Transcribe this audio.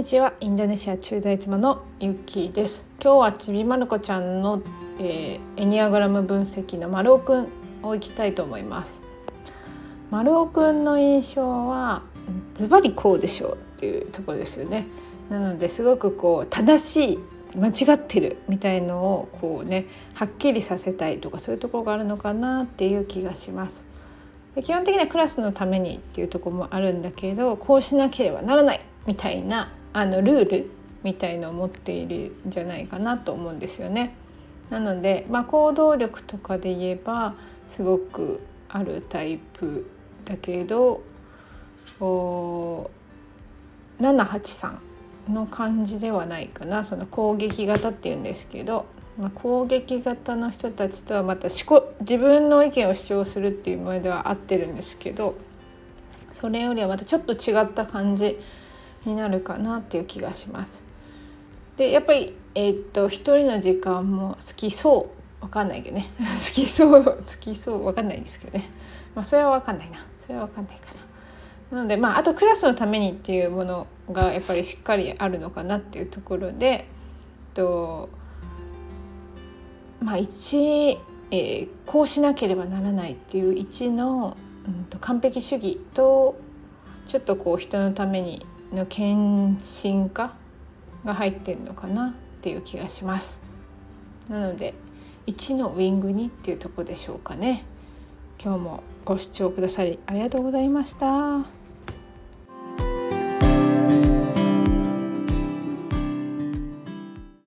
にちは。インドネシア駐在妻のゆっきーです。今日はちびまる子ちゃんの、えー、エニアグラム分析の丸尾くんをいきたいと思います。丸尾くんの印象はズバリこうでしょうっていうところですよね。なのですごくこう正しい間違ってるみたいのをこうねはっきりさせたいとかそういうところがあるのかなっていう気がします。で基本的にはクラスのためにっていうとこもあるんだけどこうしなければならないみたいなあのルールみたいのを持っているんじゃないかなと思うんですよね。なので、まあ、行動力とかで言えばすごくあるタイプだけど783の感じではないかなその攻撃型っていうんですけどまあ、攻撃型の人たちとはまた自分の意見を主張するっていうものでは合ってるんですけどそれよりはまたちょっと違った感じになるかなっていう気がします。でやっぱり、えー、っと一人の時間も好きそう。わかんないけどね。好きそう好きそう。わかんないんですけどね、まあ、それはわかんないな。それはわかんないかな。なのでまああとクラスのためにっていうものがやっぱりしっかりあるのかなっていうところでえっとまあ1、えー、こうしなければならないっていう1の、うん、と完璧主義とちょっとこう人のためにの献身化が入ってるのかなっていう気がします。なので1のウィングにっていうとこでしょうかね。今日もご視聴くださりありがとうございました。